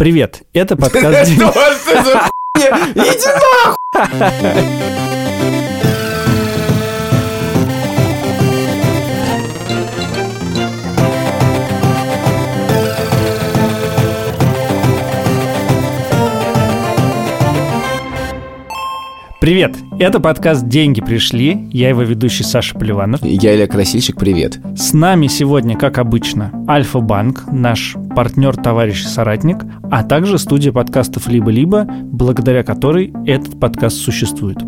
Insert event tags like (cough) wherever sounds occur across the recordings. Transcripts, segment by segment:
Привет, это подкаст... (laughs) Что за? Иди нахуй! Привет, это подкаст «Деньги пришли». Я его ведущий Саша Поливанов. Я Илья Красильщик, привет. С нами сегодня, как обычно, Альфа-Банк, наш партнер, товарищ соратник, а также студия подкастов «Либо-либо», благодаря которой этот подкаст существует.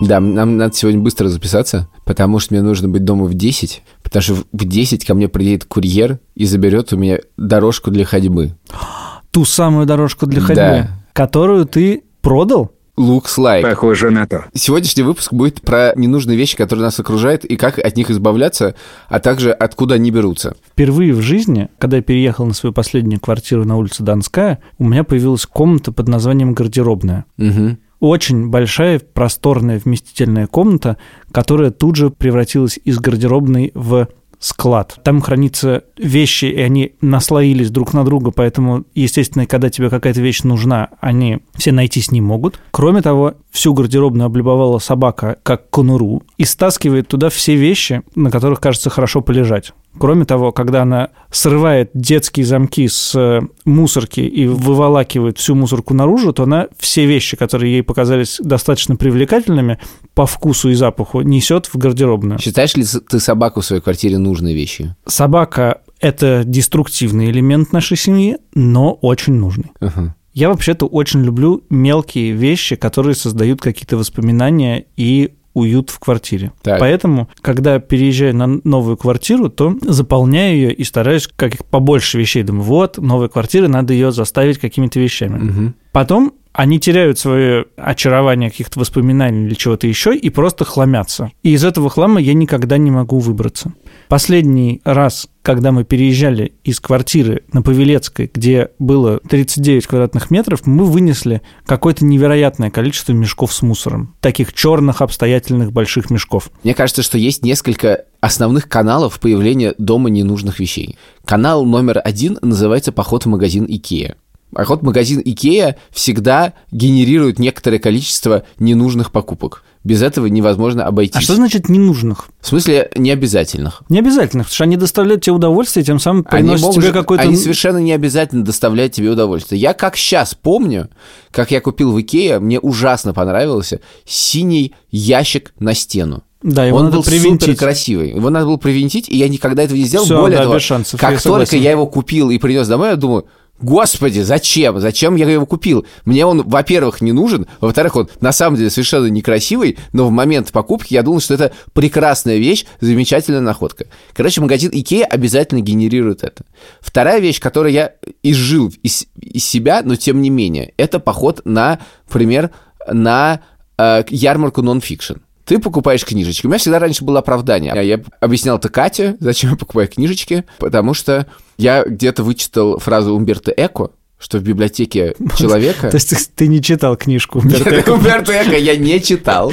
Да, нам надо сегодня быстро записаться, потому что мне нужно быть дома в 10, потому что в 10 ко мне приедет курьер и заберет у меня дорожку для ходьбы. (gasps) Ту самую дорожку для ходьбы, Да. которую ты продал? Looks like. Похоже на то. Сегодняшний выпуск будет про ненужные вещи, которые нас окружают, и как от них избавляться, а также откуда они берутся. Впервые в жизни, когда я переехал на свою последнюю квартиру на улице Донская, у меня появилась комната под названием «Гардеробная». Мгм. Очень большая, просторная, вместительная комната, которая тут же превратилась из гардеробной в склад. Там хранятся вещи, и они наслоились друг на друга, поэтому, естественно, когда тебе какая-то вещь нужна, они все найтись не могут. Кроме того, всю гардеробную облюбовала собака как конуру и стаскивает туда все вещи, на которых, кажется, хорошо полежать. Кроме того, когда она срывает детские замки с э, мусорки и выволакивает всю мусорку наружу, то она все вещи, которые ей показались достаточно привлекательными по вкусу и запаху, несет в гардеробную. Считаешь ли ты собаку в своей квартире нужной вещью? Собака – это деструктивный элемент нашей семьи, но очень нужный. Ага. Я вообще-то очень люблю мелкие вещи, которые создают какие-то воспоминания и уют в квартире. Так. Поэтому, когда переезжаю на новую квартиру, то заполняю ее и стараюсь как побольше вещей. Думаю, вот, новая квартира, надо ее заставить какими-то вещами. Мгм. Потом они теряют свое очарование каких-то воспоминаний или чего-то еще и просто хламятся. И из этого хлама я никогда не могу выбраться. Последний раз, когда мы переезжали из квартиры на Павелецкой, где было 39 квадратных метров, мы вынесли какое-то невероятное количество мешков с мусором. Таких черных, обстоятельных больших мешков. Мне кажется, что есть несколько основных каналов появления дома ненужных вещей. Канал номер один называется «Поход в магазин Икея». Поход в магазин Икея всегда генерирует некоторое количество ненужных покупок. Без этого невозможно обойтись. А что значит ненужных? В смысле, необязательных. Не обязательно, потому что они доставляют тебе удовольствие, тем самым Они, приносят могут тебе какой-то... они совершенно не обязательно доставляют тебе удовольствие. Я как сейчас помню, как я купил в Икее, мне ужасно понравился синий ящик на стену. Да, его Он надо был привинтить. супер красивый. Его надо было привинтить, и я никогда этого не сделал. Всё, Более да, того, как только я его купил и принес домой, я думаю, Господи, зачем? Зачем я его купил? Мне он, во-первых, не нужен, во-вторых, он на самом деле совершенно некрасивый, но в момент покупки я думал, что это прекрасная вещь, замечательная находка. Короче, магазин Икея обязательно генерирует это. Вторая вещь, которую я изжил из, из себя, но тем не менее, это поход на, например, на э, ярмарку нон-фикшн. Ты покупаешь книжечки. У меня всегда раньше было оправдание. Я объяснял это Кате, зачем я покупаю книжечки, потому что я где-то вычитал фразу Умберто Эко, что в библиотеке (laughs) человека... То есть ты- ты не читал книжку Умберто Эко? Умберто Эко я не читал.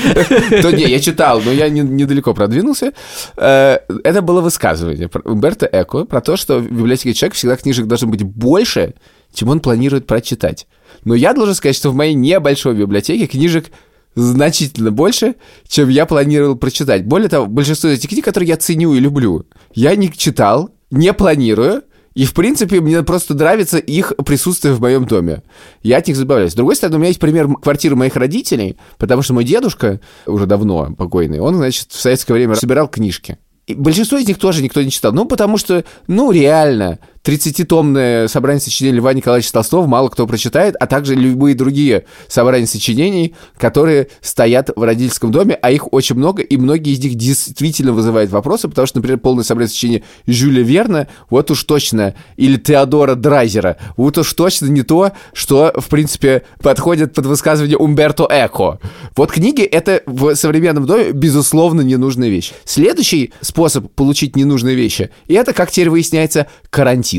То не, я читал, но я не- недалеко продвинулся. Э, Это было высказывание Умберто Эко про то, что в библиотеке человека всегда книжек должно быть больше, чем он планирует прочитать. Но я должен сказать, что в моей небольшой библиотеке книжек значительно больше, чем я планировал прочитать. Более того, большинство этих книг, которые я ценю и люблю, я не читал, не планирую, и, в принципе, мне просто нравится их присутствие в моем доме. Я от них забавляюсь. С другой стороны, у меня есть пример квартиры моих родителей, потому что мой дедушка, уже давно покойный, он, значит, в советское время собирал книжки. И большинство из них тоже никто не читал. Ну, потому что, ну, реально, 30-томное собрание сочинений Льва Николаевича Толстого мало кто прочитает, а также любые другие собрания сочинений, которые стоят в родительском доме, а их очень много, и многие из них действительно вызывают вопросы, потому что, например, полное собрание сочинений Жюля Верна, вот уж точно, или Теодора Драйзера, вот уж точно не то, что, в принципе, подходит под высказывание Умберто Эко. Вот книги — это в современном доме, безусловно, ненужная вещь. Следующий способ получить ненужные вещи — и это, как теперь выясняется, карантин.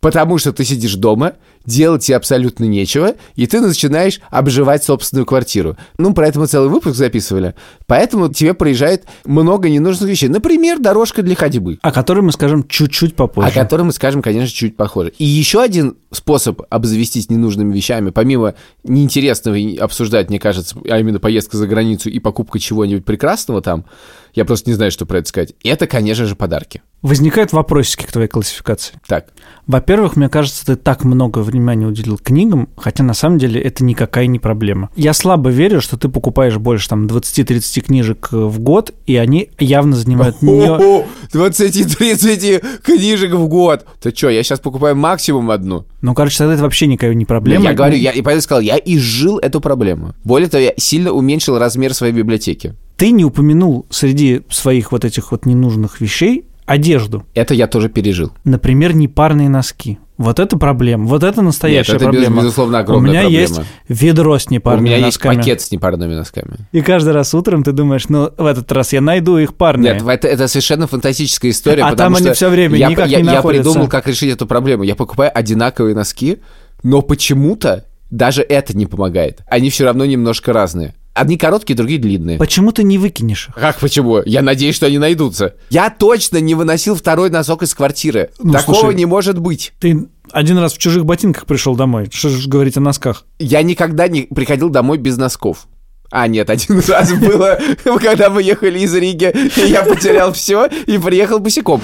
Потому что ты сидишь дома, делать тебе абсолютно нечего, и ты начинаешь обживать собственную квартиру. Ну, про это мы целый выпуск записывали. Поэтому тебе проезжает много ненужных вещей. Например, дорожка для ходьбы. О которой мы скажем чуть-чуть попозже. О которой мы скажем, конечно, чуть похоже. И еще один способ обзавестись ненужными вещами, помимо неинтересного обсуждать, мне кажется, а именно поездка за границу и покупка чего-нибудь прекрасного там, я просто не знаю, что про это сказать. Это, конечно же, подарки. Возникают вопросики к твоей классификации. Так. Во-первых, мне кажется, ты так много внимания уделил книгам, хотя на самом деле это никакая не проблема. Я слабо верю, что ты покупаешь больше там 20-30 книжек э, в год, и они явно занимают не... 20-30 книжек в год! Ты что, я сейчас покупаю максимум одну. Ну, короче, тогда это вообще никакая не проблема. Я говорю, я и поэтому сказал, я изжил эту проблему. Более того, я сильно уменьшил размер своей библиотеки. Ты не упомянул среди своих вот этих вот ненужных вещей одежду. Это я тоже пережил. Например, непарные носки. Вот это проблема. Вот это настоящая Нет, это, проблема. безусловно, огромная У меня проблема. есть ведро с непарными У меня носками. есть пакет с непарными носками. И каждый раз утром ты думаешь, ну, в этот раз я найду их парные. Нет, это, это совершенно фантастическая история. А потому там они всё время я, никак я, не я находятся. придумал, как решить эту проблему. Я покупаю одинаковые носки, но почему-то даже это не помогает. Они все равно немножко разные. Одни короткие, другие длинные. Почему ты не выкинешь их? Как почему? Я надеюсь, что они найдутся. Я точно не выносил второй носок из квартиры. Ну, Такого слушай. не может быть. Ты один раз в чужих ботинках пришел домой. Что же говорить о носках? Я никогда не приходил домой без носков. А, нет, один (laughs) раз было, когда мы ехали из Риги, и я потерял все и приехал босиком.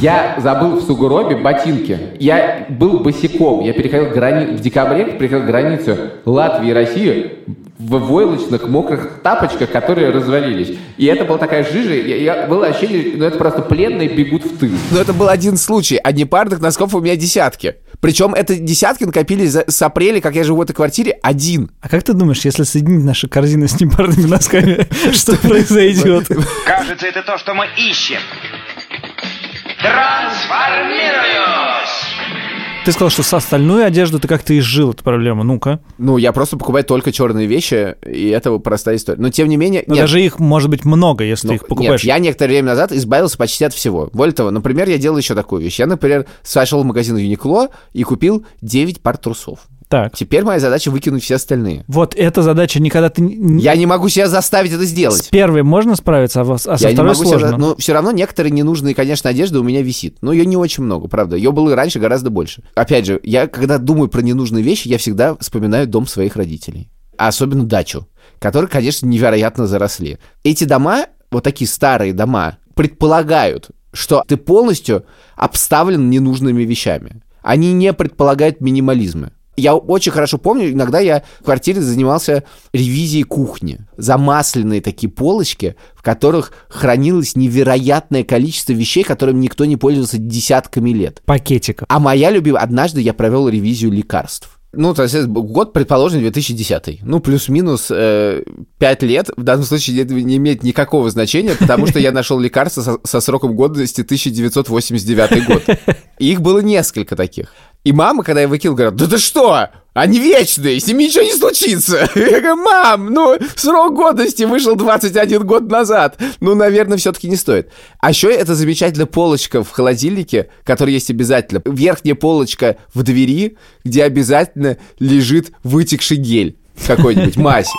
Я забыл в сугробе ботинки. Я был босиком. Я переходил грани... в декабре, переходил границу Латвии и России в войлочных мокрых тапочках, которые развалились. И это была такая жижа, я, я- было ощущение, ну это просто пленные бегут в тыл. Но это был один случай, а непарных носков у меня десятки. Причем это десятки накопились за- с апреля, как я живу в этой квартире, один. А как ты думаешь, если соединить наши корзины с непарными носками, (laughs) что произойдет? Кажется, это то, что мы ищем. Трансформируюсь! Ты сказал, что с остальной одежду ты как-то изжил эту проблему. Ну-ка. Ну, я просто покупаю только черные вещи, и это простая история. Но тем не менее... Но нет, даже их может быть много, если ну, ты их покупаешь. Нет, я некоторое время назад избавился почти от всего. Более того, например, я делал еще такую вещь. Я, например, сошел в магазин Юникло и купил 9 пар трусов. Так. Теперь моя задача выкинуть все остальные. Вот эта задача никогда ты... не- Я не могу себя заставить это С сделать. первой можно справиться, а во- а со Я не второй могу себя... сложно. за- Но все равно некоторые ненужные, конечно, одежда у меня висит. Но ее не очень много, правда. Ее было и раньше гораздо больше. Опять же, я когда думаю про ненужные вещи, я всегда вспоминаю дом своих родителей. А особенно дачу, которые, конечно, невероятно заросли. Эти дома, вот такие старые дома, предполагают, что ты полностью обставлен ненужными вещами. Они не предполагают минимализма. Я очень хорошо помню, иногда я в квартире занимался ревизией кухни. Замасленные такие полочки, в которых хранилось невероятное количество вещей, которыми никто не пользовался десятками лет. Пакетиков. А моя любимая... Однажды я провел ревизию лекарств. Ну, то есть год, предположим, 2010. Ну, плюс-минус э, 5 лет. В данном случае это не имеет никакого значения, потому что я нашел лекарство со, со сроком годности 1989 год. И их было несколько таких. И мама, когда я выкинул, говорит, да ты что? Они вечные, с ними ничего не случится. (laughs) Я говорю, мам, ну, срок годности вышел 21 год назад. Ну, наверное, все-таки не стоит. А еще это замечательная полочка в холодильнике, которая есть обязательно. Верхняя полочка в двери, где обязательно лежит вытекший гель какой-нибудь, (laughs) мазь.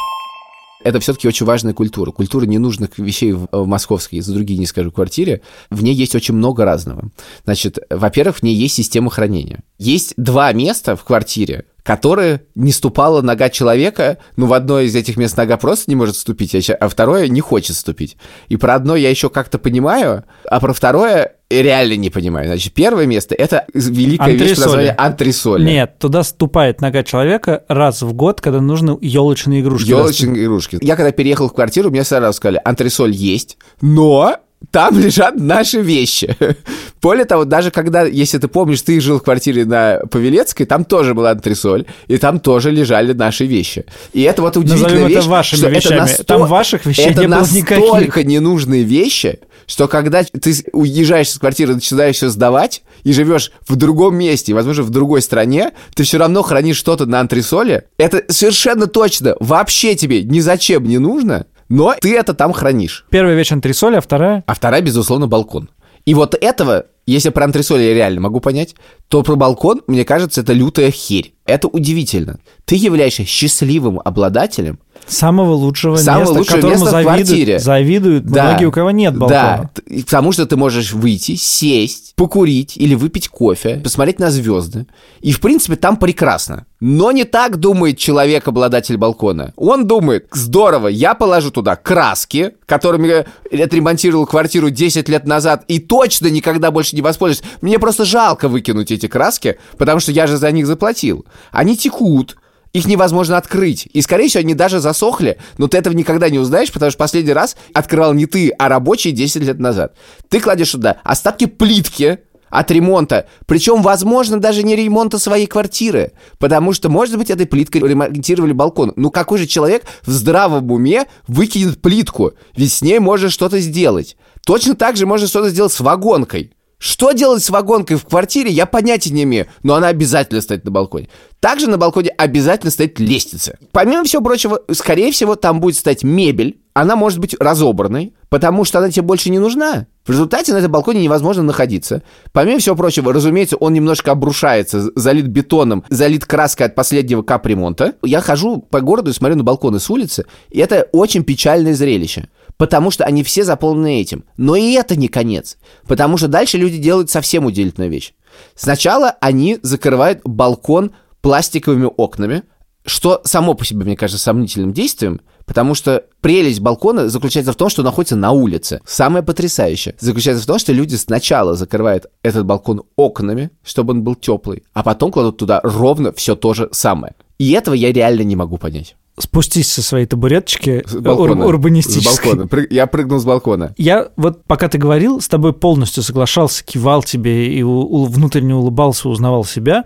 Это все-таки очень важная культура. Культура ненужных вещей в, московской, за другие не скажу, квартире. В ней есть очень много разного. Значит, во-первых, в ней есть система хранения. Есть два места в квартире, которые не ступала нога человека, ну, в одно из этих мест нога просто не может ступить, а а второе не хочет ступить. И про одно я еще как-то понимаю, а про второе реально не понимаю. Значит, первое место — это великая вещь под Антресоли. антресоли. Нет, туда ступает нога человека раз в год, когда нужны елочные игрушки. Елочные игрушки. Я когда переехал в квартиру, мне сразу сказали, антресоль есть, но там лежат наши вещи. (laughs) Более того, даже когда, если ты помнишь, ты жил в квартире на Павелецкой, там тоже была антресоль, и там тоже лежали наши вещи. И это вот удивительная Назовем это вещь, вашими что вещами. это насто- Там ваших вещей это не было настолько никаких. ненужные вещи, что когда ты уезжаешь из квартиры, начинаешь все сдавать, и живешь в другом месте, возможно, в другой стране, ты все равно хранишь что-то на антресоле. Это совершенно точно вообще тебе ни зачем не нужно, но ты это там хранишь. Первая вещь антресоли, а вторая... А вторая, безусловно, балкон. И вот этого если про антресоли я реально могу понять, то про балкон, мне кажется, это лютая херь. Это удивительно. Ты являешься счастливым обладателем Самого лучшего Самого места, лучшего которому места в завидуют, квартире. завидуют Да. многие, у кого нет балкона. Да, потому что ты можешь выйти, сесть, покурить или выпить кофе, посмотреть на звезды. И, в принципе, там прекрасно. Но не так думает человек, обладатель балкона. Он думает, здорово, я положу туда краски, которыми я отремонтировал квартиру 10 лет назад и точно никогда больше не воспользуюсь. Мне просто жалко выкинуть эти краски, потому что я же за них заплатил. Они текут, их невозможно открыть. И, скорее всего, они даже засохли, но ты этого никогда не узнаешь, потому что последний раз открывал не ты, а рабочий 10 лет назад. Ты кладешь туда остатки плитки от ремонта, причем, возможно, даже не ремонта своей квартиры, потому что, может быть, этой плиткой ремонтировали балкон. Ну, какой же человек в здравом уме выкинет плитку? Ведь с ней можно что-то сделать. Точно так же можно что-то сделать с вагонкой. Что делать с вагонкой в квартире, я понятия не имею, но она обязательно стоит на балконе. Также на балконе обязательно стоит лестница. Помимо всего прочего, скорее всего, там будет стоять мебель. Она может быть разобранной, потому что она тебе больше не нужна. В результате на этом балконе невозможно находиться. Помимо всего прочего, разумеется, он немножко обрушается, залит бетоном, залит краской от последнего капремонта. Я хожу по городу и смотрю на балконы с улицы, и это очень печальное зрелище. Потому что они все заполнены этим. Но и это не конец. Потому что дальше люди делают совсем удивительную вещь. Сначала они закрывают балкон пластиковыми окнами, что само по себе, мне кажется, сомнительным действием, потому что прелесть балкона заключается в том, что он находится на улице. Самое потрясающее заключается в том, что люди сначала закрывают этот балкон окнами, чтобы он был теплый, а потом кладут туда ровно все то же самое. И этого я реально не могу понять. Спустись со своей табуреточки С ур- балкона. С урбанистической. балкона. Прыг- Я прыгнул с балкона. Я вот пока ты говорил, с тобой полностью соглашался, кивал тебе и у- у- внутренне улыбался, узнавал себя,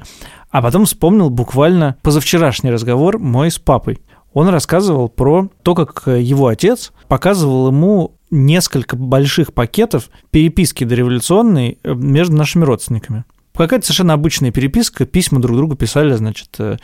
а потом вспомнил буквально позавчерашний разговор мой с папой. Он рассказывал про то, как э, его отец показывал ему несколько больших пакетов переписки дореволюционной э, между нашими родственниками. Какая-то совершенно обычная переписка, письма друг другу писали, значит, э,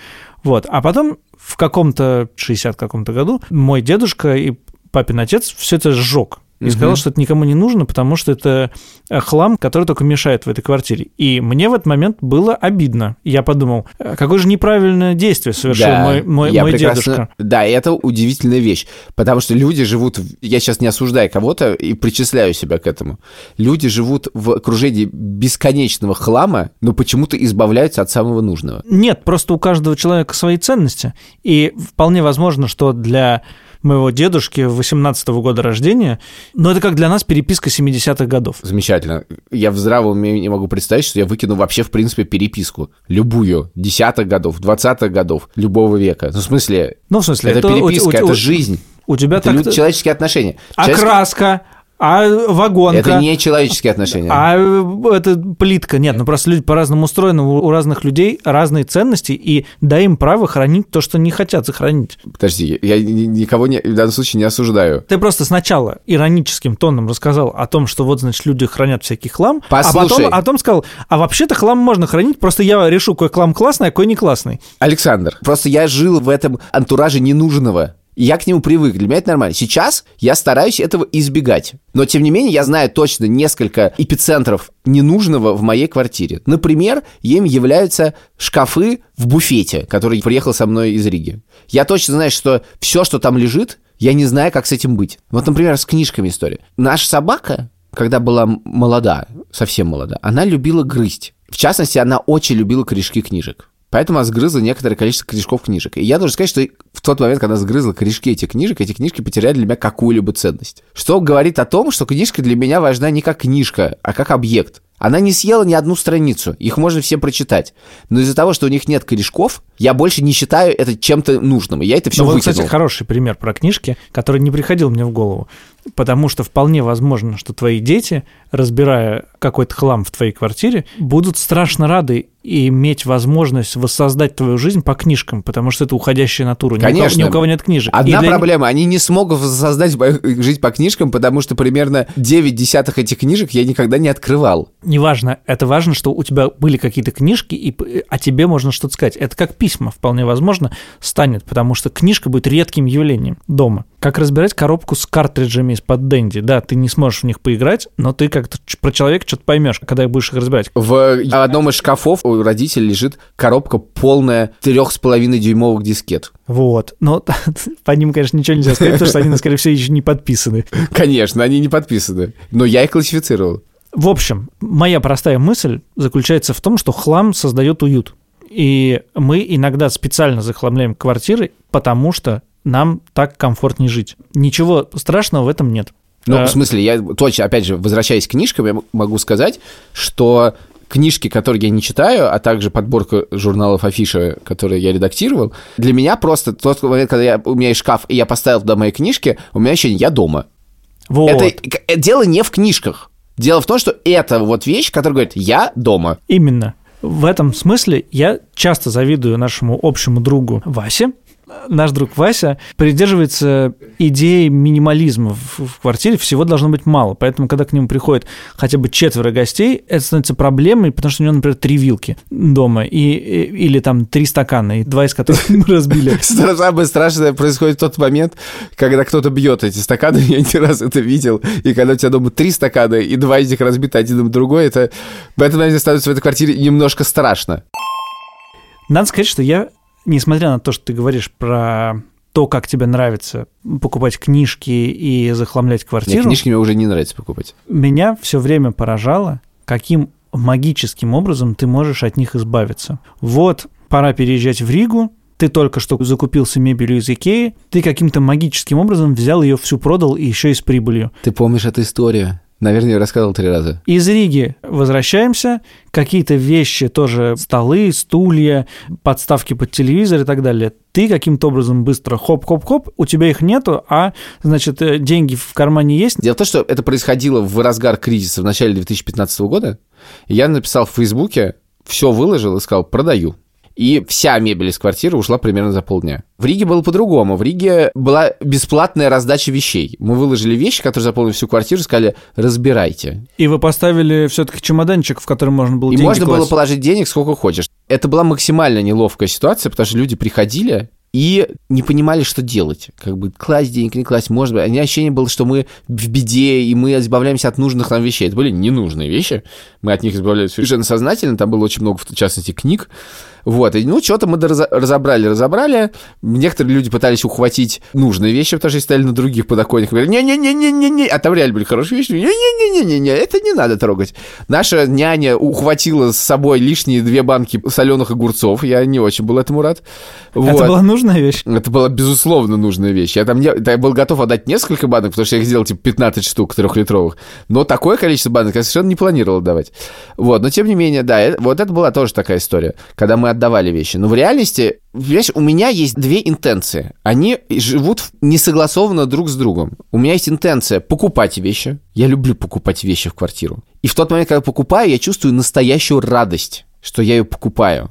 вот. А потом в каком-то 60 каком-то году мой дедушка и папин отец все это сжег. И Мгм. сказал, что это никому не нужно, потому что это э, хлам, который только мешает в этой квартире. И мне в этот момент было обидно. Я подумал, э, какое же неправильное действие совершил Да, мой, мой, я мой прекрасно- дедушка. Да, и это удивительная вещь, потому что люди живут... Я сейчас не осуждаю кого-то и причисляю себя к этому. Люди живут в окружении бесконечного хлама, но почему-то избавляются от самого нужного. Нет, просто у каждого человека свои ценности. И вполне возможно, что для моего дедушки 18 года рождения, но это как для нас переписка 70-х годов. Замечательно. Я в здравом уме не могу представить, что я выкину вообще, в принципе, переписку. Любую. Десятых годов, двадцатых годов, любого века. Ну, в смысле, Ну, в смысле, это у- переписка, у- это у- жизнь. У тебя Это так... лю- человеческие отношения. А Человеческие- краска, а вагонка. Это не человеческие отношения. А э, это плитка. Нет, ну просто люди по-разному устроены, у разных людей разные ценности, и дай им право хранить то, что не хотят сохранить. Подожди, я ни- никого не, в данном случае не осуждаю. Ты просто сначала ироническим тоном рассказал о том, что вот, значит, люди хранят всякий хлам, а Послушай. потом, а потом сказал, а вообще-то хлам можно хранить, просто я решу, какой хлам классный, а какой не классный. Александр, просто я жил в этом антураже ненужного. Я к нему привык, для меня это нормально. Сейчас я стараюсь этого избегать. Но, тем не менее, я знаю точно несколько эпицентров ненужного в моей квартире. Например, им являются шкафы в буфете, который приехал со мной из Риги. Я точно знаю, что все, что там лежит, я не знаю, как с этим быть. Вот, например, с книжками история. Наша собака, когда была молода, совсем молода, она любила грызть. В частности, она очень любила корешки книжек. Поэтому она сгрызла некоторое количество корешков книжек. И я должен сказать, что в тот момент, когда она сгрызла корешки этих книжек, эти книжки потеряли для меня какую-либо ценность. Что говорит о том, что книжка для меня важна не как книжка, а как объект. Она не съела ни одну страницу, их можно все прочитать. Но из-за того, что у них нет корешков, я больше не считаю это чем-то нужным. И я это все Ну, вот, выкинул. кстати, хороший пример про книжки, который не приходил мне в голову. Потому что вполне возможно, что твои дети, разбирая какой-то хлам в твоей квартире, будут страшно рады иметь возможность воссоздать твою жизнь по книжкам, потому что это уходящая натура. Ни у кого-. Ни у кого нет книжек. Одна для проблема, они не смогут создать мою жизнь по книжкам, потому что примерно 9 десятых этих книжек я никогда не открывал. Неважно, это важно, что у тебя были какие-то книжки, и, а тебе можно что-то сказать. Это как письма, вполне возможно, станет, потому что книжка будет редким явлением дома. Как разбирать коробку с картриджами из-под Дэнди? Да, ты не сможешь в них поиграть, но ты как-то про человека что-то поймешь, когда будешь их разбирать. В одном из шкафов у родителей лежит коробка полная трех с половиной дюймовых дискет. Вот. Но (laughs) по ним, конечно, ничего нельзя сказать, потому что они, скорее всего, еще не подписаны. Конечно, они не подписаны. Но я их классифицировал. В общем, моя простая мысль заключается в том, что хлам создает уют. И мы иногда специально захламляем квартиры, потому что нам так комфортнее жить. Ничего страшного в этом нет. Ну, А, в смысле, я точно, опять же, возвращаясь к книжкам, я могу сказать, что книжки, которые я не читаю, а также подборка журналов Афиша, которые я редактировал, для меня просто тот момент, когда я, у меня есть шкаф, и я поставил туда мои книжки, у меня ощущение, я дома. вот. Это дело не в книжках. Дело в том, что это вот вещь, которая говорит, я дома. Именно. В этом смысле я часто завидую нашему общему другу Васе. Наш друг Вася придерживается идеи минимализма в, в квартире, всего должно быть мало. Поэтому, когда к нему приходит хотя бы четверо гостей, это становится проблемой, потому что у него, например, три вилки дома, и, и- или там три стакана, и два из которых мы разбили. (laughs) Самое страшное происходит в тот момент, когда кто-то бьет эти стаканы, (laughs) я не раз это видел, и когда у тебя дома три стакана, и два из них разбиты один об другой, это в этом моменте становится в этой квартире немножко страшно. Надо сказать, что я, несмотря на то, что ты говоришь про то, как тебе нравится покупать книжки и захламлять Мне квартиру, книжки мне уже не нравится покупать. меня все время поражало, каким магическим образом ты можешь от них избавиться. Вот, пора переезжать в Ригу, ты только что закупился мебелью из Икеи, ты каким-то магическим образом взял ее всю продал и еще и с прибылью. Ты помнишь эту историю? Наверное, я рассказывал три раза. Из Риги возвращаемся, какие-то вещи тоже, столы, стулья, подставки под телевизор и так далее. Ты каким-то образом быстро хоп-хоп-хоп, у тебя их нету, а, значит, э, деньги в кармане есть, Дело в том, что это происходило в разгар кризиса в начале 2015 года. Я написал в Фейсбуке, все выложил и сказал, продаю. И вся мебель из квартиры ушла примерно за полдня. В Риге было по-другому. В Риге была бесплатная раздача вещей. Мы выложили вещи, которые заполнили всю квартиру, сказали, разбирайте. и вы поставили все-таки чемоданчик, в который можно было И деньги можно было класть. положить денег сколько хочешь. Это была максимально неловкая ситуация, потому что люди приходили и не понимали, что делать. Как бы класть денег, не класть, может быть. У меня ощущение было, что мы в беде, и мы избавляемся от нужных нам вещей. Это были ненужные вещи. Мы от них избавлялись совершенно сознательно. Там было очень много, в частности, книг. Вот, и, ну, что-то мы разобрали, разобрали. Некоторые люди пытались ухватить нужные вещи, потому что они стояли на других подоконниках. Говорили, не-не-не-не-не-не, а там реально были хорошие вещи. Не-не-не-не-не, это не надо трогать. Наша няня ухватила с собой лишние две банки соленых огурцов. Я не очень был этому рад. Это Вот. была нужная вещь. Это была, безусловно, нужная вещь. Я там не, я был готов отдать несколько банок, потому что я их сделал, типа, 15 штук трехлитровых. Но такое количество банок я совершенно не планировал давать. Вот, но тем не менее, да, э- вот это была тоже такая история, когда мы отдавали вещи. Но в реальности, видишь, у меня есть две интенции. Они живут несогласованно друг с другом. У меня есть интенция покупать вещи. Я люблю покупать вещи в квартиру. И в тот момент, когда покупаю, я чувствую настоящую радость, что я ее покупаю.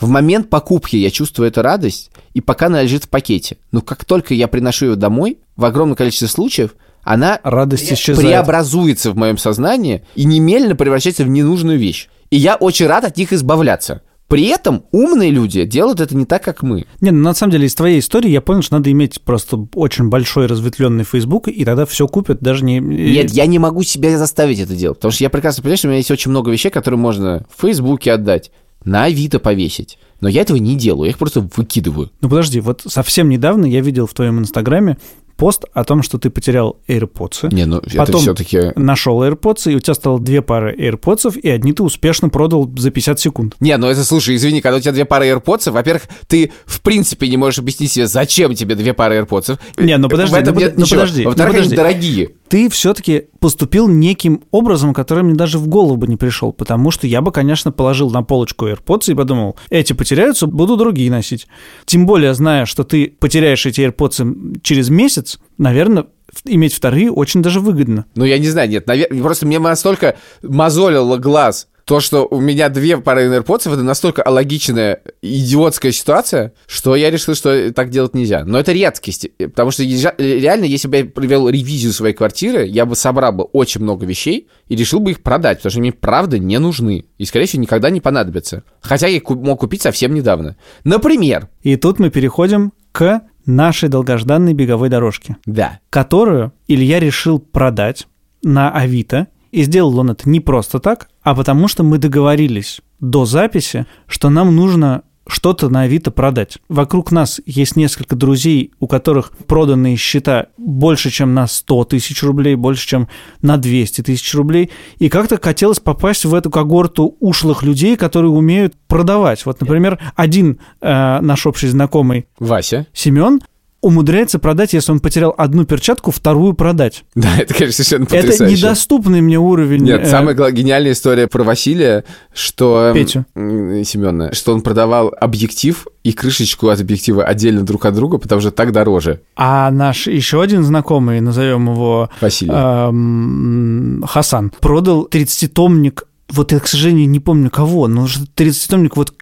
В момент покупки я чувствую эту радость, и пока она лежит в пакете. Но как только я приношу ее домой, в огромном количестве случаев, она Радость исчезает. преобразуется в моем сознании и немедленно превращается в ненужную вещь. И я очень рад от них избавляться. При этом умные люди делают это не так, как мы. Не, ну на самом деле из твоей истории я понял, что надо иметь просто очень большой разветвленный Facebook, и тогда все купят, даже не... Нет, я не могу себя заставить это делать, потому что я прекрасно понимаю, что у меня есть очень много вещей, которые можно в Фейсбуке отдать, на Авито повесить. Но я этого не делаю, я их просто выкидываю. Ну подожди, вот совсем недавно я видел в твоем инстаграме пост о том, что ты потерял AirPods. Не, ну это Потом все-таки... нашел AirPods, и у тебя стало две пары AirPods, и одни ты успешно продал за 50 секунд. Не, ну это, слушай, извини, когда у тебя две пары AirPods, во-первых, ты в принципе не можешь объяснить себе, зачем тебе две пары AirPods. Не, ну подожди, ну под- ну подожди, ну Во-вторых, они подожди. дорогие. Ты все-таки поступил неким образом, который мне даже в голову бы не пришел, потому что я бы, конечно, положил на полочку AirPods и подумал, эти потеряются, буду другие носить. Тем более, зная, что ты потеряешь эти AirPods через месяц, наверное, иметь вторые очень даже выгодно. Ну, я не знаю, нет, навер- просто мне настолько мозолило глаз То, что у меня две пары AirPods, это настолько алогичная, идиотская ситуация, что я решил, что так делать нельзя. Но это редкость, потому что ежа- реально, если бы я провел ревизию своей квартиры, я бы собрал бы очень много вещей и решил бы их продать, потому что мне правда не нужны. И, скорее всего, никогда не понадобятся. Хотя я их мог купить совсем недавно. Например, И тут мы переходим к нашей долгожданной беговой дорожке, да, которую Илья решил продать на Авито. И сделал он это не просто так, а потому что мы договорились до записи, что нам нужно что-то на Авито продать. Вокруг нас есть несколько друзей, у которых проданные счета больше, чем на 100 тысяч рублей, больше, чем на 200 тысяч рублей. И как-то хотелось попасть в эту когорту ушлых людей, которые умеют продавать. Вот, например, один э, наш общий знакомый Вася. Семен умудряется продать, если он потерял одну перчатку, вторую продать. (laughs) Да, это, конечно, совершенно Это потрясающе. недоступный мне уровень. Нет, э, самая гениальная история про Василия, что... эм, Петю. Семёна, что он продавал объектив и крышечку от объектива отдельно друг от друга, потому что так дороже. А наш еще один знакомый, назовем его Василий. эм, Хасан, продал 30-томник, вот я, к сожалению, не помню кого, но 30-томник вот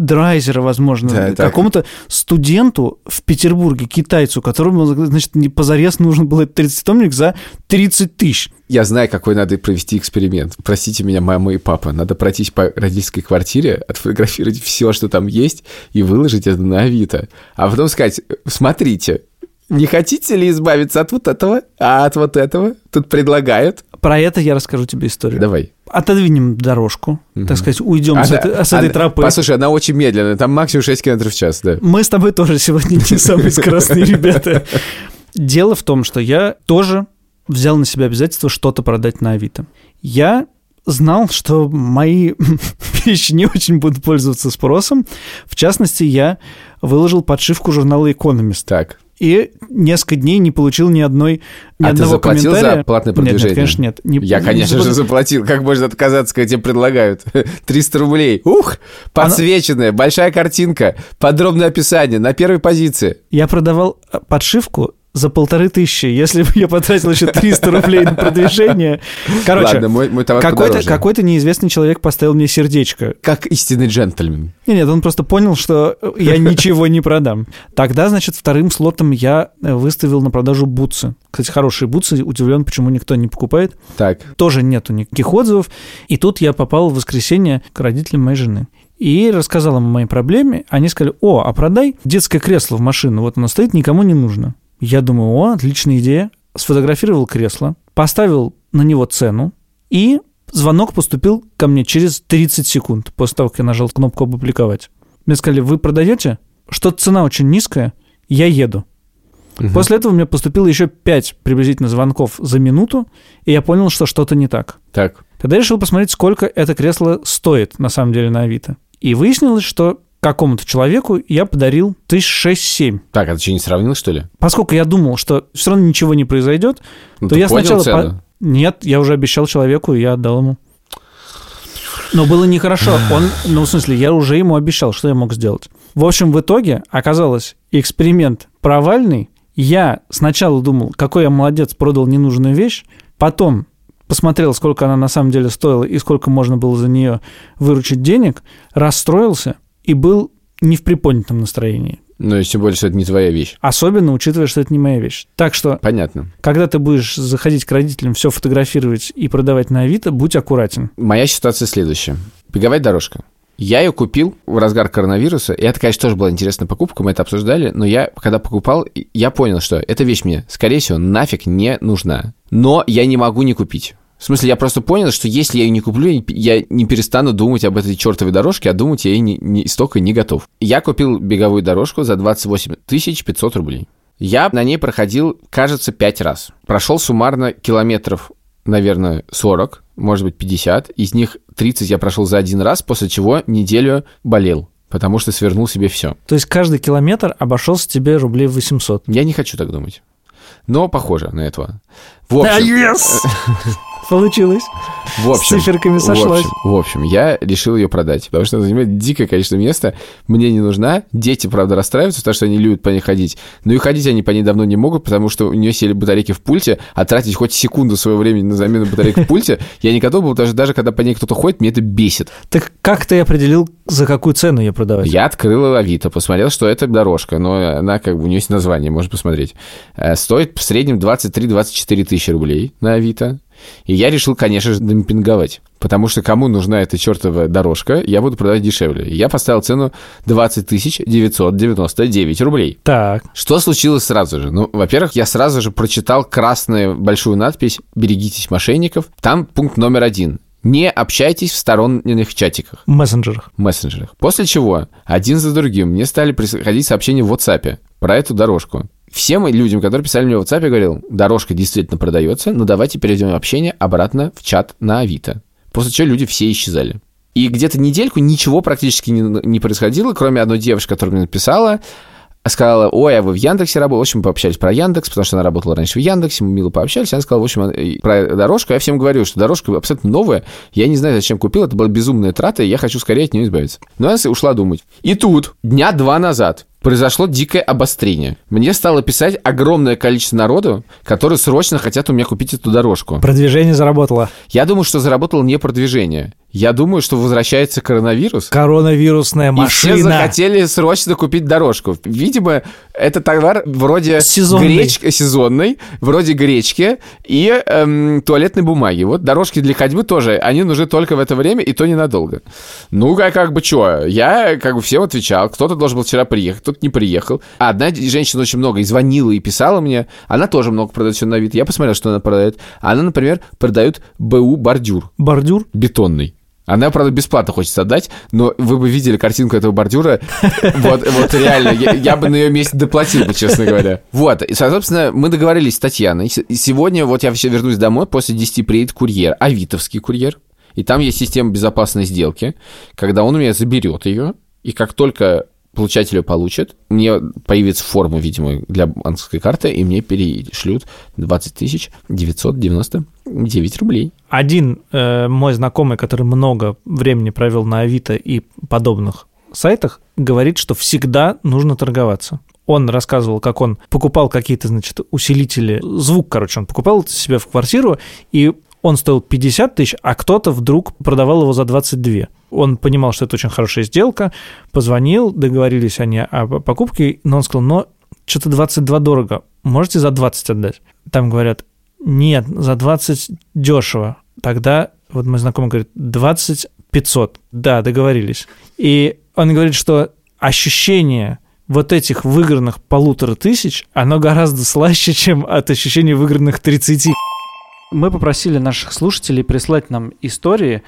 Драйзера, возможно, Да, какому-то студенту в Петербурге, китайцу, которому, значит, не позарез нужно было этот 30-томник за 30 тысяч. Я знаю, какой надо провести эксперимент. Простите меня, мама и папа. Надо пройтись по родительской квартире, отфотографировать все, что там есть, и выложить это на Авито. А потом сказать, смотрите, не хотите ли избавиться от вот этого, а от вот этого? Тут предлагают. Про это я расскажу тебе историю. Давай. Отодвинем дорожку, так сказать, уйдем с, Она- этой, с этой она- тропы. Послушай, она очень медленная, там максимум 6 км в час, да. Мы с тобой тоже сегодня не самые скоростные (laughs) ребята. Дело в том, что я тоже взял на себя обязательство что-то продать на Авито. Я знал, что мои (laughs) вещи не очень будут пользоваться спросом. В частности, я выложил подшивку журнала «Экономист». Так. И несколько дней не получил ни одной ни а ты одного заплатил комментария. за платное Нет, нет, продвижение? конечно, нет. Не- Я, не конечно же, заплатил. заплатил. Как можно отказаться, когда тебе предлагают? (laughs) 300 рублей. Ух! Подсвеченная, большая картинка, подробное описание на первой позиции. Я продавал подшивку за полторы тысячи. Если бы я потратил еще 300 рублей на продвижение... Короче, Ладно, мой, мой товар какой-то, какой-то неизвестный человек поставил мне сердечко. Как истинный джентльмен. Нет, нет, он просто понял, что я (laughs) ничего не продам. Тогда, значит, вторым слотом я выставил на продажу бутсы. Кстати, хорошие бутсы. Удивлен, почему никто не покупает. Так, Тоже нету никаких отзывов. И тут я попал в воскресенье к родителям моей жены. И рассказал им о моей проблеме. Они сказали, о, а продай детское кресло в машину. Вот оно стоит, никому не нужно. Я думаю, о, отличная идея. Сфотографировал кресло, поставил на него цену, и звонок поступил ко мне через 30 секунд после того, как я нажал кнопку «Опубликовать». Мне сказали, вы продаете? Что-то цена очень низкая, я еду. Мгм. После этого мне поступило еще 5 приблизительно звонков за минуту, и я понял, что что-то не так. так. Тогда я решил посмотреть, сколько это кресло стоит на самом деле на Авито. И выяснилось, что какому-то человеку я подарил тысяч шесть-семь. Так, а ты что, не сравнил, что ли? Поскольку я думал, что все равно ничего не произойдет, Ну, то я сначала... цену? по- Нет, я уже обещал человеку, и я отдал ему. Но было нехорошо. (sighs) Он, ну, в смысле, я уже ему обещал, что я мог сделать. В общем, в итоге оказалось, эксперимент провальный. Я сначала думал, какой я молодец, продал ненужную вещь. Потом посмотрел, сколько она на самом деле стоила и сколько можно было за нее выручить денег, расстроился и был не в приподнятом настроении. Ну, и тем более, что это не твоя вещь. Особенно учитывая, что это не моя вещь. Так что Понятно. когда ты будешь заходить к родителям, все фотографировать и продавать на Авито, будь аккуратен. Моя ситуация следующая. Беговая дорожка. Я ее купил в разгар коронавируса, и это, конечно, тоже была интересная покупка, мы это обсуждали, но я, когда покупал, я понял, что эта вещь мне, скорее всего, нафиг не нужна. Но я не могу не купить. В смысле, я просто понял, что если я ее не куплю, я не перестану думать об этой чертовой дорожке, а думать я ей не, не- столько не готов. Я купил беговую дорожку за 28 500 рублей. Я на ней проходил, кажется, 5 раз. Прошел суммарно километров, наверное, 40, может быть, 50. Из них 30 я прошел за один раз, после чего неделю болел, потому что свернул себе все. То есть каждый километр обошелся тебе рублей 800. Я не хочу так думать. Но похоже на этого. В общем, (laughs) Получилось. В общем, С циферками в сошлось. общем, в общем, я решил ее продать, потому что она занимает дикое количество места, мне не нужна. Дети, правда, расстраиваются, потому что они любят по ней ходить, но и ходить они по ней давно не могут, потому что у нее сели батарейки в пульте, а тратить хоть секунду своего времени на замену батареек в пульте (laughs) я не готов был, даже, даже когда по ней кто-то ходит, мне это бесит. Так как ты определил, за какую цену ее продавать? Я открыл Авито, посмотрел, что это дорожка, но она как бы, у нее есть название, можно посмотреть. Э, Стоит в среднем 23-24 тысячи рублей на Авито. И я решил, конечно же, демпинговать. Потому что кому нужна эта чертова дорожка, я буду продавать дешевле. И Я поставил цену 20 999 рублей. Так, Что случилось сразу же? Ну, во-первых, я сразу же прочитал красную большую надпись «Берегитесь мошенников». Там пункт номер один. Не общайтесь в сторонних чатиках мессенджерах. мессенджерах. После чего один за другим мне стали приходить сообщения в WhatsApp про эту дорожку. Всем людям, которые писали мне в WhatsApp, я говорил, дорожка действительно продается, но давайте перейдем общение обратно в чат на Авито. После чего люди все исчезали. И где-то недельку ничего практически не, не происходило, кроме одной девушки, которая мне написала, сказала, ой, а вы в Яндексе работаете? В общем, пообщались про Яндекс, потому что она работала раньше в Яндексе, мы мило пообщались. Она сказала, в общем, э, про дорожку. Я всем говорю, что дорожка абсолютно новая. Я не знаю, зачем купил, это была безумная трата, и я хочу скорее от нее избавиться. Но она ушла думать. И тут, дня два назад, произошло дикое обострение. Мне стало писать огромное количество народу, которые срочно хотят у меня купить эту дорожку. Продвижение заработало. Я думаю, что заработало не продвижение. Я думаю, что возвращается коронавирус. Коронавирусная И все машина. захотели срочно купить дорожку. Видимо, это товар вроде Сезонный. гречки сезонный, вроде гречки и эм, туалетной бумаги. Вот дорожки для ходьбы тоже, они нужны только в это время, и то ненадолго. Ну, как, как бы что, я как бы всем отвечал. Кто-то должен был вчера приехать, кто-то не приехал. А одна женщина очень много и звонила, и писала мне. Она тоже много продает все на вид. Я посмотрел, что она продает. Она, например, продает БУ бордюр Бордюр. бетонный. Она, правда, бесплатно хочется отдать, но вы бы видели картинку этого бордюра. Вот, вот реально, я, я бы на ее месте доплатил бы, честно говоря. Вот, и, соответственно, мы договорились с Татьяной. Сегодня вот я вообще вернусь домой, после 10 приедет курьер, авитовский курьер. И там есть система безопасной сделки, когда он у меня заберет ее, и как только получатель ее получит, мне появится форма, видимо, для банковской карты, и мне перешлют 20 тысяч 999 рублей. Один э, мой знакомый, который много времени провел на Авито и подобных сайтах, говорит, что всегда нужно торговаться. Он рассказывал, как он покупал какие-то, значит, усилители, звук, короче, он покупал себе в квартиру, и он стоил 50 тысяч, а кто-то вдруг продавал его за 22. Он понимал, что это очень хорошая сделка, позвонил, договорились они о покупке, но он сказал, но что-то 22 дорого, можете за 20 отдать? Там говорят, нет, за 20 дешево. Тогда, вот мой знакомый говорит, 20 500. Да, договорились. И он говорит, что ощущение вот этих выигранных полутора тысяч, оно гораздо слаще, чем от ощущения выигранных 30. Мы попросили наших слушателей прислать нам истории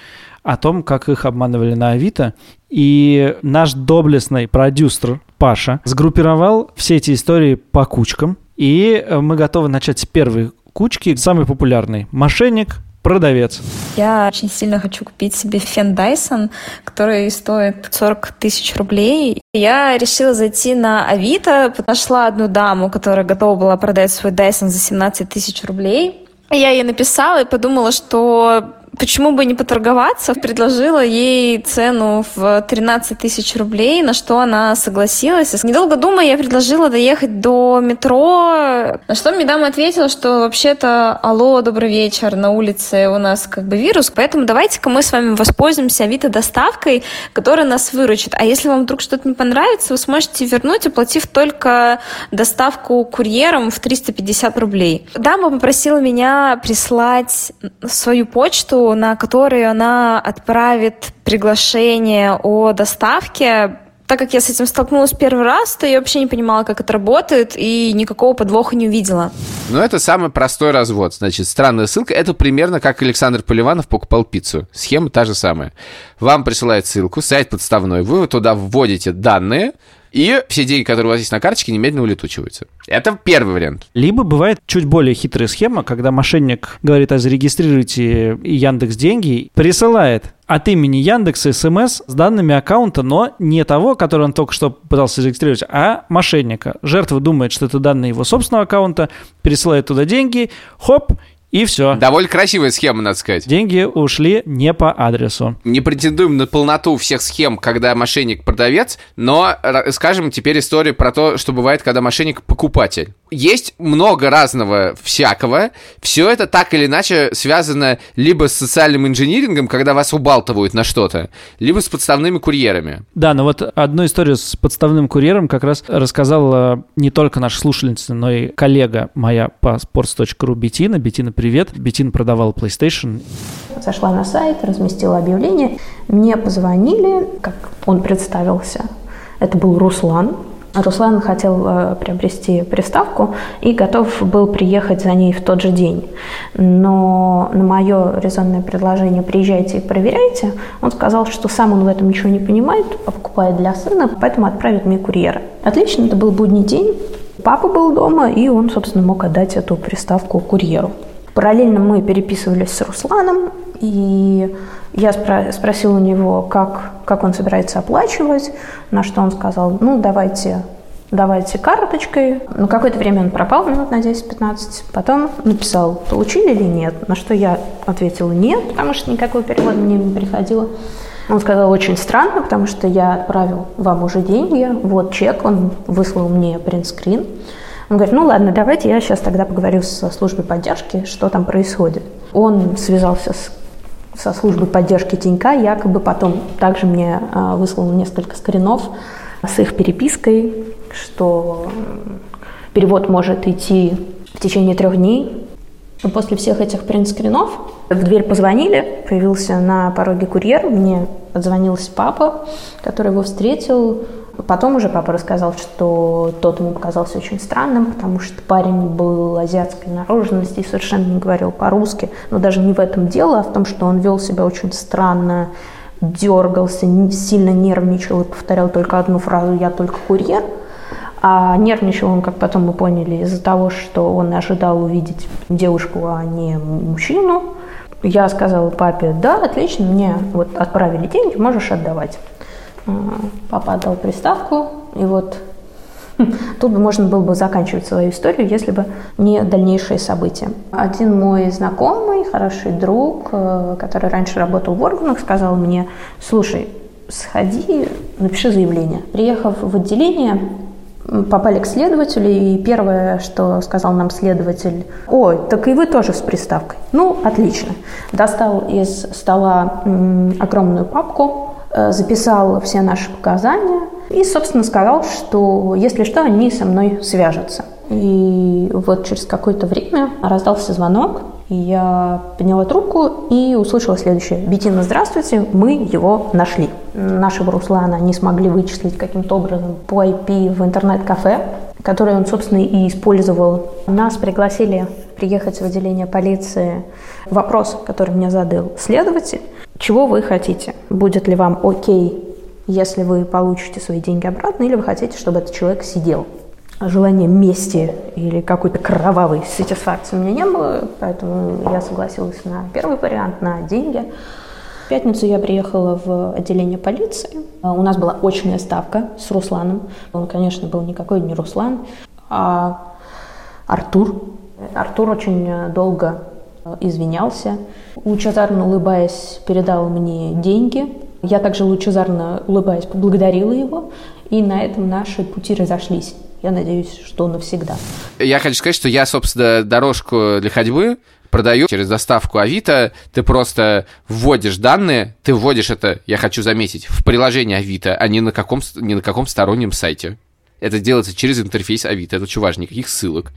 о том, как их обманывали на Авито. И наш доблестный продюсер Паша сгруппировал все эти истории по кучкам. И э, мы готовы начать с первой кучки, самый популярный. Мошенник, продавец. Я очень сильно хочу купить себе фен Dyson, который стоит 40 тысяч рублей. Я решила зайти на Авито, нашла одну даму, которая готова была продать свой Dyson за 17 тысяч рублей. Я ей написала и подумала, что почему бы не поторговаться. Предложила ей цену в 13 тысяч рублей, на что она согласилась. Недолго думая, я предложила доехать до метро, на что мне дама ответила, что вообще-то алло, добрый вечер, на улице у нас как бы вирус, поэтому давайте-ка мы с вами воспользуемся Авито доставкой, которая нас выручит. А если вам вдруг что-то не понравится, вы сможете вернуть, оплатив только доставку курьером в 350 рублей. Дама попросила меня прислать свою почту, на которой она отправит приглашение о доставке. Так как я с этим столкнулась первый раз, то я вообще не понимала, как это работает, и никакого подвоха не увидела. Ну, это самый простой развод. Значит, странная ссылка. Это примерно как Александр Поливанов покупал пиццу. Схема та же самая. Вам присылают ссылку, сайт подставной, вы туда вводите данные, и все деньги, которые у вас есть на карточке, немедленно улетучиваются. Это первый вариант. Либо бывает чуть более хитрая схема, когда мошенник говорит, а зарегистрируйте Яндекс деньги, присылает от имени Яндекса смс с данными аккаунта, но не того, который он только что пытался зарегистрировать, а мошенника. Жертва думает, что это данные его собственного аккаунта, пересылает туда деньги, хоп, И все. Довольно красивая схема, надо сказать. Деньги ушли не по адресу. Не претендуем на полноту всех схем, когда мошенник продавец, но скажем теперь историю про то, что бывает, когда мошенник покупатель. Есть много разного всякого. Все это так или иначе связано либо с социальным инжинирингом, когда вас убалтывают на что-то, либо с подставными курьерами. Да, но вот одну историю с подставным курьером как раз рассказала не только наша слушательница, но и коллега моя по sports.ru Бетина. Бетина, привет. Бетин продавал PlayStation. Зашла на сайт, разместила объявление. Мне позвонили, как он представился. Это был Руслан. Руслан хотел э, приобрести приставку и готов был приехать за ней в тот же день. Но на мое резонное предложение «приезжайте и проверяйте», он сказал, что сам он в этом ничего не понимает, а покупает для сына, поэтому отправит мне курьера. Отлично, это был будний день. Папа был дома, и он, собственно, мог отдать эту приставку курьеру. Параллельно мы переписывались с Русланом, и я спро- спросила у него, как, как он собирается оплачивать, на что он сказал, ну, давайте, давайте карточкой. Но какое-то время он пропал, минут на 10-15. Потом написал, получили или нет, на что я ответила нет, потому что никакого перевода мне не приходило. Он сказал, очень странно, потому что я отправил вам уже деньги, вот чек, он выслал мне принтскрин. Он говорит, ну ладно, давайте я сейчас тогда поговорю со службой поддержки, что там происходит. Он связался с, со службой поддержки Тинька, якобы потом также мне а, выслал несколько скринов с их перепиской, что перевод может идти в течение трех дней. И После всех этих принт-скринов в дверь позвонили, появился на пороге курьер, мне отзвонился папа, который его встретил. Потом уже папа рассказал, что тот ему показался очень странным, потому что парень был азиатской наружности и совершенно не говорил по-русски. Но даже не в этом дело, а в том, что он вел себя очень странно, дергался, сильно нервничал и повторял только одну фразу «я только курьер». А нервничал он, как потом мы поняли, из-за того, что он ожидал увидеть девушку, а не мужчину. Я сказала папе, да, отлично, мне вот отправили деньги, можешь отдавать. Папа отдал приставку, и вот (laughs) тут бы можно было бы заканчивать свою историю, если бы не дальнейшие события. Один мой знакомый, хороший друг, э, который раньше работал в органах, сказал мне, слушай, сходи, напиши заявление. Приехав в отделение, попали к следователю, и первое, что сказал нам следователь, ой, так и вы тоже с приставкой. Ну, отлично. Достал из стола огромную папку, записал все наши показания и, собственно, сказал, что если что, они со мной свяжутся. И вот через какое-то время раздался звонок, я подняла трубку и услышала следующее. Бетина, здравствуйте, мы его нашли. Нашего Руслана не смогли вычислить каким-то образом по IP в интернет-кафе, которое он, собственно, и использовал. Нас пригласили приехать в отделение полиции. Вопрос, который мне задал следователь, чего вы хотите? Будет ли вам окей, если вы получите свои деньги обратно, или вы хотите, чтобы этот человек сидел? Желания мести или какой-то кровавой сатисфакции у меня не было, поэтому я согласилась на первый вариант, на деньги. В пятницу я приехала в отделение полиции. А У нас была очная ставка с Русланом. Он, конечно, был никакой не Руслан, а Артур. Артур очень э, долго извинялся. Лучезарно улыбаясь, передал мне деньги. Я также лучезарно улыбаясь поблагодарила его. И на этом наши пути разошлись. Я надеюсь, что навсегда. Я хочу сказать, что я, собственно, дорожку для ходьбы продаю через доставку Авито. Ты просто вводишь данные, ты вводишь это, я хочу заметить, в приложение Авито, а не на каком, не на каком стороннем сайте. Это делается через интерфейс Авито, это очень важно, никаких ссылок.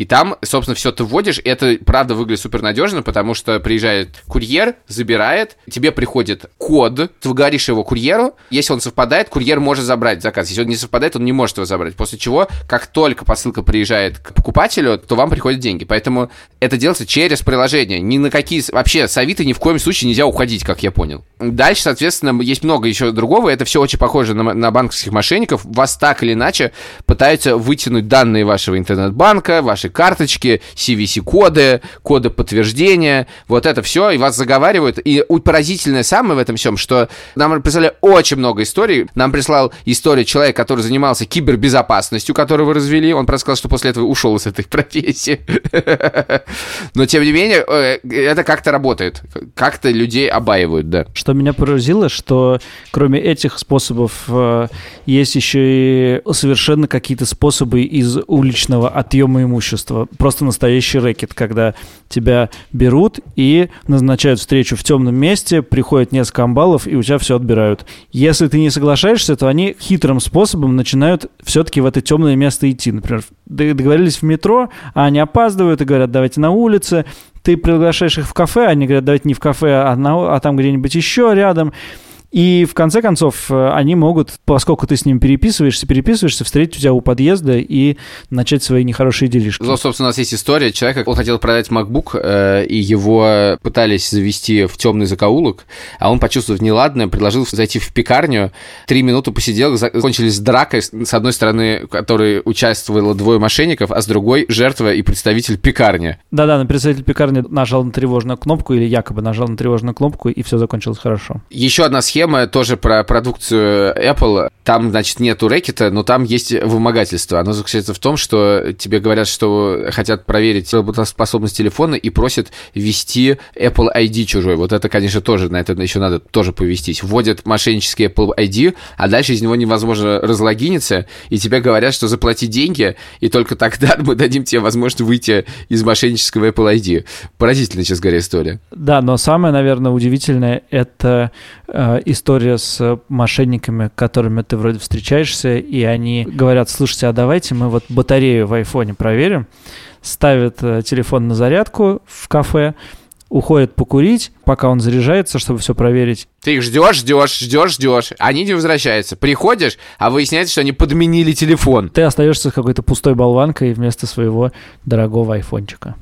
И там, собственно, все ты вводишь, и это правда выглядит супер надежно, потому что приезжает курьер, забирает, тебе приходит код, ты говоришь его курьеру, если он совпадает, курьер может забрать заказ. Если он не совпадает, он не может его забрать. После чего, как только посылка приезжает к покупателю, то вам приходят деньги. Поэтому это делается через приложение. Ни на какие... Вообще, с Авито ни в коем случае нельзя уходить, как я понял. Дальше, соответственно, есть много еще другого. Это все очень похоже на, на банковских мошенников. Вас так или иначе пытаются вытянуть данные вашего интернет-банка, вашей карточки, CVC-коды, коды подтверждения, вот это все, и вас заговаривают. И поразительное самое в этом всем, что нам прислали очень много историй. Нам прислал историю человека, который занимался кибербезопасностью, которого развели. Он просто сказал, что после этого ушел из этой (laughs) профессии. Но, тем не менее, э, это как-то работает. Как-то людей обаивают, да. Что меня поразило, что кроме этих способов э, есть еще и совершенно какие-то способы из уличного отъема имущества. Просто настоящий рэкет, когда тебя берут и назначают встречу в темном месте, приходят несколько амбалов и у тебя все отбирают. Если ты не соглашаешься, то они хитрым способом начинают все-таки в это темное место идти. Например, договорились в метро, а они опаздывают и говорят, давайте на улице. Ты приглашаешь их в кафе, они говорят, давайте не в кафе, а, на, а там где-нибудь еще рядом. И в конце концов э, они могут, поскольку ты с ним переписываешься, переписываешься, встретить у тебя у подъезда и начать свои нехорошие делишки. Ну, собственно, у нас есть история человека, он хотел продать MacBook, э, и его пытались завести в темный закоулок, а он, почувствовав неладное, предложил зайти в пекарню, три минуты посидел, закончились дракой, с одной стороны, в которой участвовало двое мошенников, а с другой жертва и представитель пекарни. Да-да, но представитель пекарни нажал на тревожную кнопку или якобы нажал на тревожную кнопку, и все закончилось хорошо. Еще одна схема схема тоже про продукцию Apple. Там, значит, нету рэкета, но там есть вымогательство. Оно заключается в том, что тебе говорят, что хотят проверить работоспособность телефона и просят ввести Apple ID чужой. Вот это, конечно, тоже, на это еще надо тоже повестись. Вводят мошеннический Apple ID, а дальше из него невозможно разлогиниться, и тебе говорят, что заплати деньги, и только тогда (laughs) мы дадим тебе возможность выйти из мошеннического Apple ID. Поразительная, сейчас говоря, история. Да, но самое, наверное, удивительное — это э, история с мошенниками, которыми ты вроде встречаешься, и они говорят, слушайте, а давайте мы вот батарею в айфоне проверим, ставят э, телефон на зарядку в кафе, уходит покурить, пока он заряжается, чтобы все проверить. Ты их ждешь, ждешь, ждешь, ждешь. Они не возвращаются. Приходишь, а выясняется, что они подменили телефон. Ты остаешься с какой-то пустой болванкой вместо своего дорогого айфончика.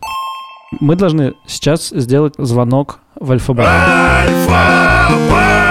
Мы должны сейчас сделать звонок в Альфа-банк. Альфа-банк!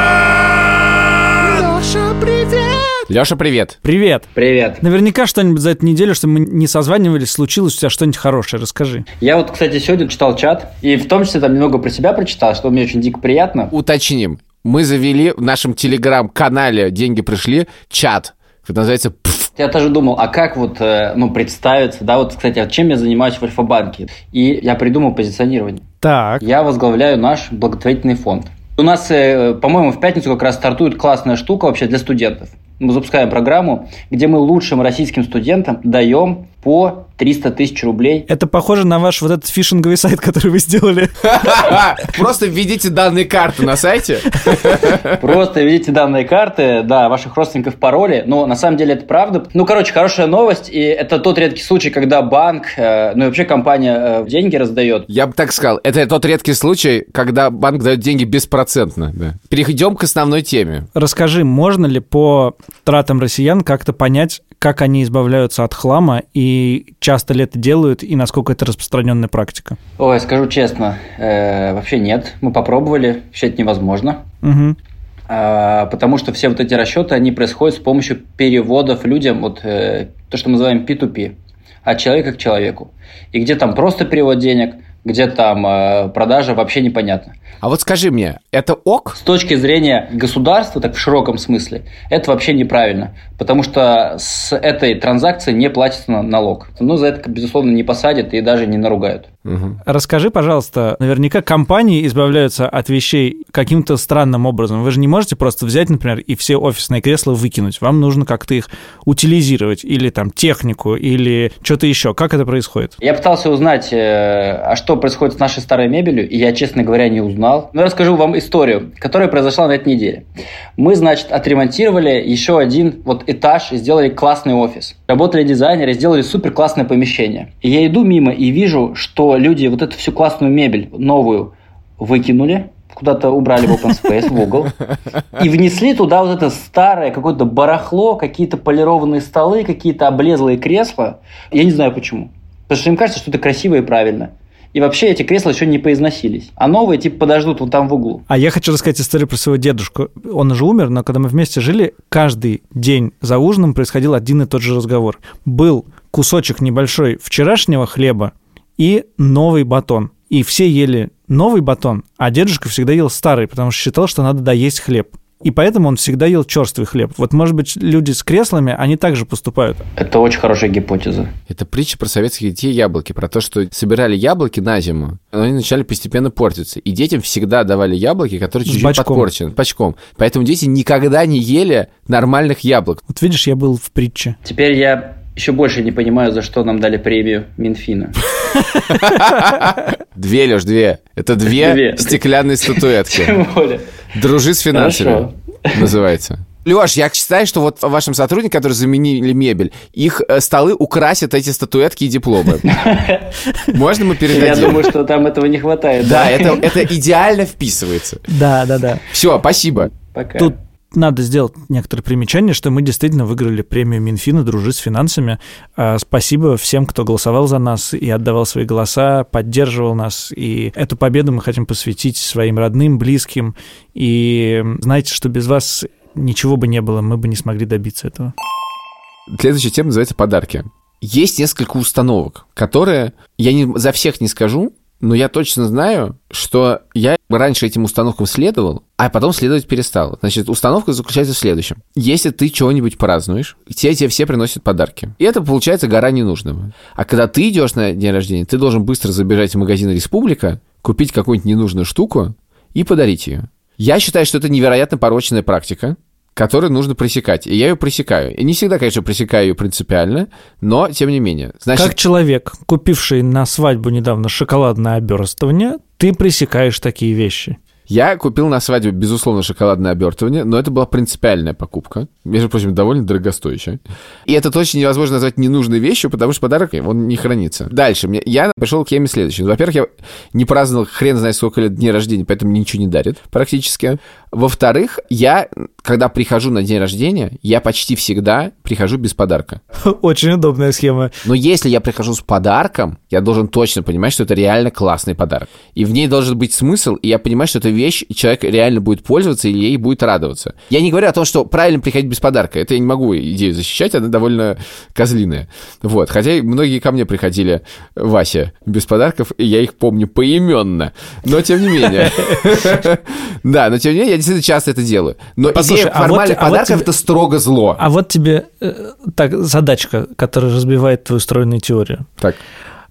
Леша, привет. Привет. Привет. Наверняка что-нибудь за эту неделю, что мы не созванивались, случилось у тебя что-нибудь хорошее. Расскажи. Я вот, кстати, сегодня читал чат, и в том числе там немного про себя прочитал, что мне очень дико приятно. Уточним. Мы завели в нашем телеграм-канале «Деньги пришли» чат. Это называется «Пф». Я тоже думал, а как вот, э, ну, представиться, да, вот, кстати, а чем я занимаюсь в Альфа-банке? И я придумал позиционирование. Так. Я возглавляю наш благотворительный фонд. У нас, э, по-моему, в пятницу как раз стартует классная штука вообще для студентов мы запускаем программу, где мы лучшим российским студентам даем по 300 тысяч рублей. Это похоже на ваш вот этот фишинговый сайт, который вы сделали. (laughs) Просто введите данные карты на сайте. (laughs) Просто введите данные карты, да, ваших родственников пароли. Но на самом деле это правда. Ну, короче, хорошая новость. И это тот редкий случай, когда банк, э, ну и вообще компания э, деньги раздает. Я бы так сказал, это тот редкий случай, когда банк дает деньги беспроцентно. Да. Перейдем к основной теме. Расскажи, можно ли по тратам россиян как-то понять, как они избавляются от хлама и часто ли это делают и насколько это распространенная практика? Ой, скажу честно, э, вообще нет. Мы попробовали, вообще это невозможно. Угу. Э, потому что все вот эти расчеты, они происходят с помощью переводов людям, вот э, то, что мы называем P2P, от человека к человеку. И где там просто перевод денег, где там э, продажа вообще непонятно. А вот скажи мне, это ок? С точки зрения государства, так в широком смысле, это вообще неправильно, потому что с этой транзакции не платится налог. Ну, за это, безусловно, не посадят и даже не наругают. Угу. Расскажи, пожалуйста, наверняка компании избавляются от вещей каким-то странным образом. Вы же не можете просто взять, например, и все офисные кресла выкинуть. Вам нужно как-то их утилизировать, или там технику, или что-то еще. Как это происходит? Я пытался узнать, э, а что происходит с нашей старой мебелью, и я, честно говоря, не узнал. Но я расскажу вам историю, которая произошла на этой неделе. Мы, значит, отремонтировали еще один вот этаж и сделали классный офис. Работали дизайнеры, сделали супер классное помещение. И я иду мимо и вижу, что люди вот эту всю классную мебель новую выкинули, куда-то убрали в open space, в угол, и внесли туда вот это старое какое-то барахло, какие-то полированные столы, какие-то облезлые кресла. Я не знаю почему. Потому что им кажется, что это красиво и правильно. И вообще эти кресла еще не поизносились. А новые типа подождут вот там в углу. А я хочу рассказать историю про своего дедушку. Он уже умер, но когда мы вместе жили, каждый день за ужином происходил один и тот же разговор. Был кусочек небольшой вчерашнего хлеба и новый батон. И все ели новый батон, а дедушка всегда ел старый, потому что считал, что надо доесть хлеб. И поэтому он всегда ел черствый хлеб. Вот, может быть, люди с креслами, они также поступают. Это очень хорошая гипотеза. Это притча про советских детей яблоки, про то, что собирали яблоки на зиму, но они начали постепенно портиться. И детям всегда давали яблоки, которые чуть-чуть подпорчены, пачком. Поэтому дети никогда не ели нормальных яблок. Вот видишь, я был в притче. Теперь я еще больше не понимаю, за что нам дали премию Минфина. (laughs) Две, Леш, две. Это две, Две. стеклянные статуэтки. Тем более. Дружи с финансами. Хорошо. Называется. Леш, я считаю, что вот вашим сотрудникам, которые заменили мебель, их э, столы украсят эти статуэтки и дипломы. (laughs) Можно мы Я передадим? думаю, что там этого не хватает. Да, это, это идеально вписывается. Да, да, да. Все, спасибо. Пока. Тут надо сделать некоторые примечания, что мы действительно выиграли премию Минфина «Дружи с финансами». А, Спасибо всем, кто голосовал за нас и отдавал свои голоса, поддерживал нас. И эту победу мы хотим посвятить своим родным, близким. И знаете, что без вас ничего бы не было, мы бы не смогли добиться этого. Следующая тема называется «Подарки». Есть несколько установок, которые, я не, за всех не скажу, но я точно знаю, что я раньше этим установкам следовал, а потом следовать перестал. Значит, установка заключается в следующем. Если ты чего-нибудь празднуешь, те тебе все приносят подарки. И это получается гора ненужного. А когда ты идешь на день рождения, ты должен быстро забежать в магазин «Республика», купить какую-нибудь ненужную штуку и подарить ее. Я считаю, что это невероятно порочная практика, которую нужно пресекать. И я ее пресекаю. И не всегда, конечно, пресекаю ее принципиально, но тем не менее. Значит, Как человек, купивший на свадьбу недавно шоколадное оберстывание, ты пресекаешь такие вещи. я купил на свадьбе, безусловно, шоколадное обертывание, но это была принципиальная покупка. Между прочим, довольно дорогостоящая. И это точно невозможно назвать ненужной вещью, потому что подарок, он не хранится. Дальше. мне- Я пришел к теме следующей. Во-первых, я не праздновал хрен знает сколько лет дней рождения, поэтому ничего не дарят практически. Во-вторых, я, когда прихожу на день рождения, я почти всегда прихожу без подарка. Очень удобная схема. Но если я прихожу с подарком, я должен точно понимать, что это реально классный подарок. И в ней должен быть смысл, и я понимаю, что эта вещь, и человек реально будет пользоваться или ей будет радоваться. Я не говорю о том, что правильно приходить без подарка. Это я не могу идею защищать, она довольно козлиная. Вот. Хотя многие ко мне приходили, Вася, без подарков, и я их помню поименно. Но тем не менее. (laughs) Да, но тем не менее, я действительно часто это делаю. Но Послушай, идея а вот формальных а вот подарков тебе- это строго зло. А вот тебе э, так задачка, которая разбивает твою стройную теорию. Так.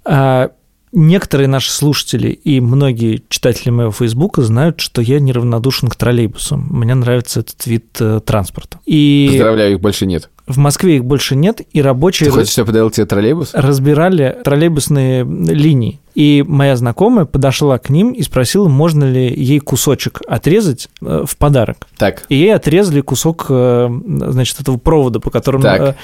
А, некоторые наши слушатели и многие читатели моего Фейсбука знают, что я неравнодушен к троллейбусам. Мне нравится этот вид э, транспорта. И Поздравляю, их больше нет. в Москве их больше нет, и рабочие Ты хочешь, чтобы подарил тебе троллейбус? разбирали троллейбусные линии. И моя знакомая подошла к ним и спросила, можно ли ей кусочек отрезать э, в подарок. Так. И ей отрезали кусок, э, значит, этого провода, по которому... Так.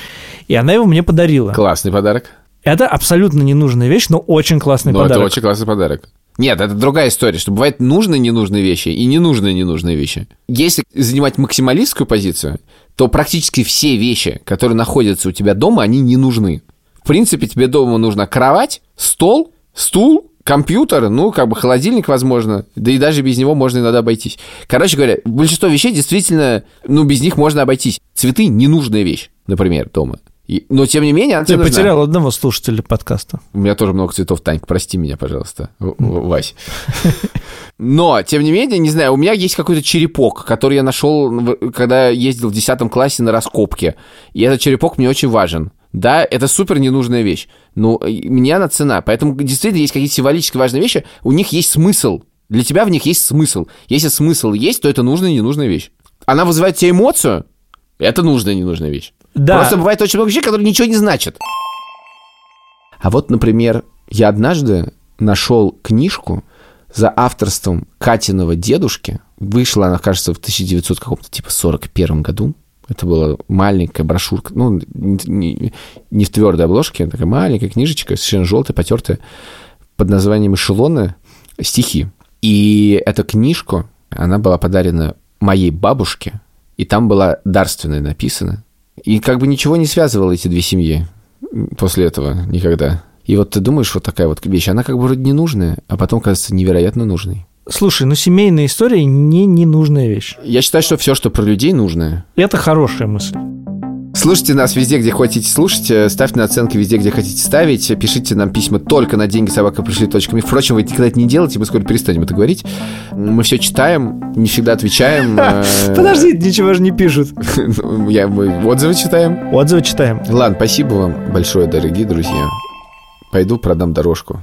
И она его мне подарила. Классный подарок. Это абсолютно ненужная вещь, но очень классный Но подарок. это очень классный подарок. Нет, это другая история, что бывают нужные ненужные вещи и ненужные ненужные вещи. Если занимать максималистскую позицию, то практически все вещи, которые находятся у тебя дома, они не нужны. В принципе, тебе дома нужна кровать, стол, стул, компьютер, ну, как бы холодильник, возможно, да и даже без него можно иногда обойтись. Короче говоря, большинство вещей действительно, ну, без них можно обойтись. Цветы – ненужная вещь, например, дома. И- но, тем не менее, она Ты нужна. потерял одного слушателя подкаста. У меня тоже много цветов, Танька, прости меня, пожалуйста, Вась. Но, тем не менее, не знаю, у меня есть какой-то черепок, который я нашел, когда ездил в 10 классе на раскопке. И этот черепок мне очень важен. Да, это супер ненужная вещь. Но мне она цена. Поэтому действительно есть какие-то символически важные вещи, у них есть смысл. Для тебя в них есть смысл. Если смысл есть, то это нужная и ненужная вещь. Она вызывает тебе эмоцию, это нужная и ненужная вещь. Да. Просто бывает очень много вещей, которые ничего не значат. А вот, например, я однажды нашел книжку за авторством Катиного дедушки. Вышла она, кажется, в 1900 каком-то типа 41 году. Это была маленькая брошюрка, ну, не, не в твердой обложке, а такая маленькая книжечка, совершенно желтая, потертая, под названием «Эшелоны. Стихи». И эту книжку, она была подарена моей бабушке, и там была дарственная написана. И как бы ничего не связывало эти две семьи после этого никогда. И вот ты думаешь, вот такая вот вещь, она как бы вроде ненужная, а потом кажется невероятно нужной. Слушай, ну семейная история не ненужная вещь. Я считаю, что все, что про людей нужное. Это хорошая мысль. Слушайте нас везде, где хотите слушать, э, ставьте на оценки везде, где хотите ставить, пишите нам письма только на деньги собака Впрочем, вы никогда это не делаете, мы скоро перестанем это говорить. Мы все читаем, не всегда отвечаем. (laughs) э, Подожди, ничего же не пишут. (laughs) Я, мы отзывы читаем. Отзывы читаем. Ладно, спасибо вам большое, дорогие друзья. Пойду продам дорожку.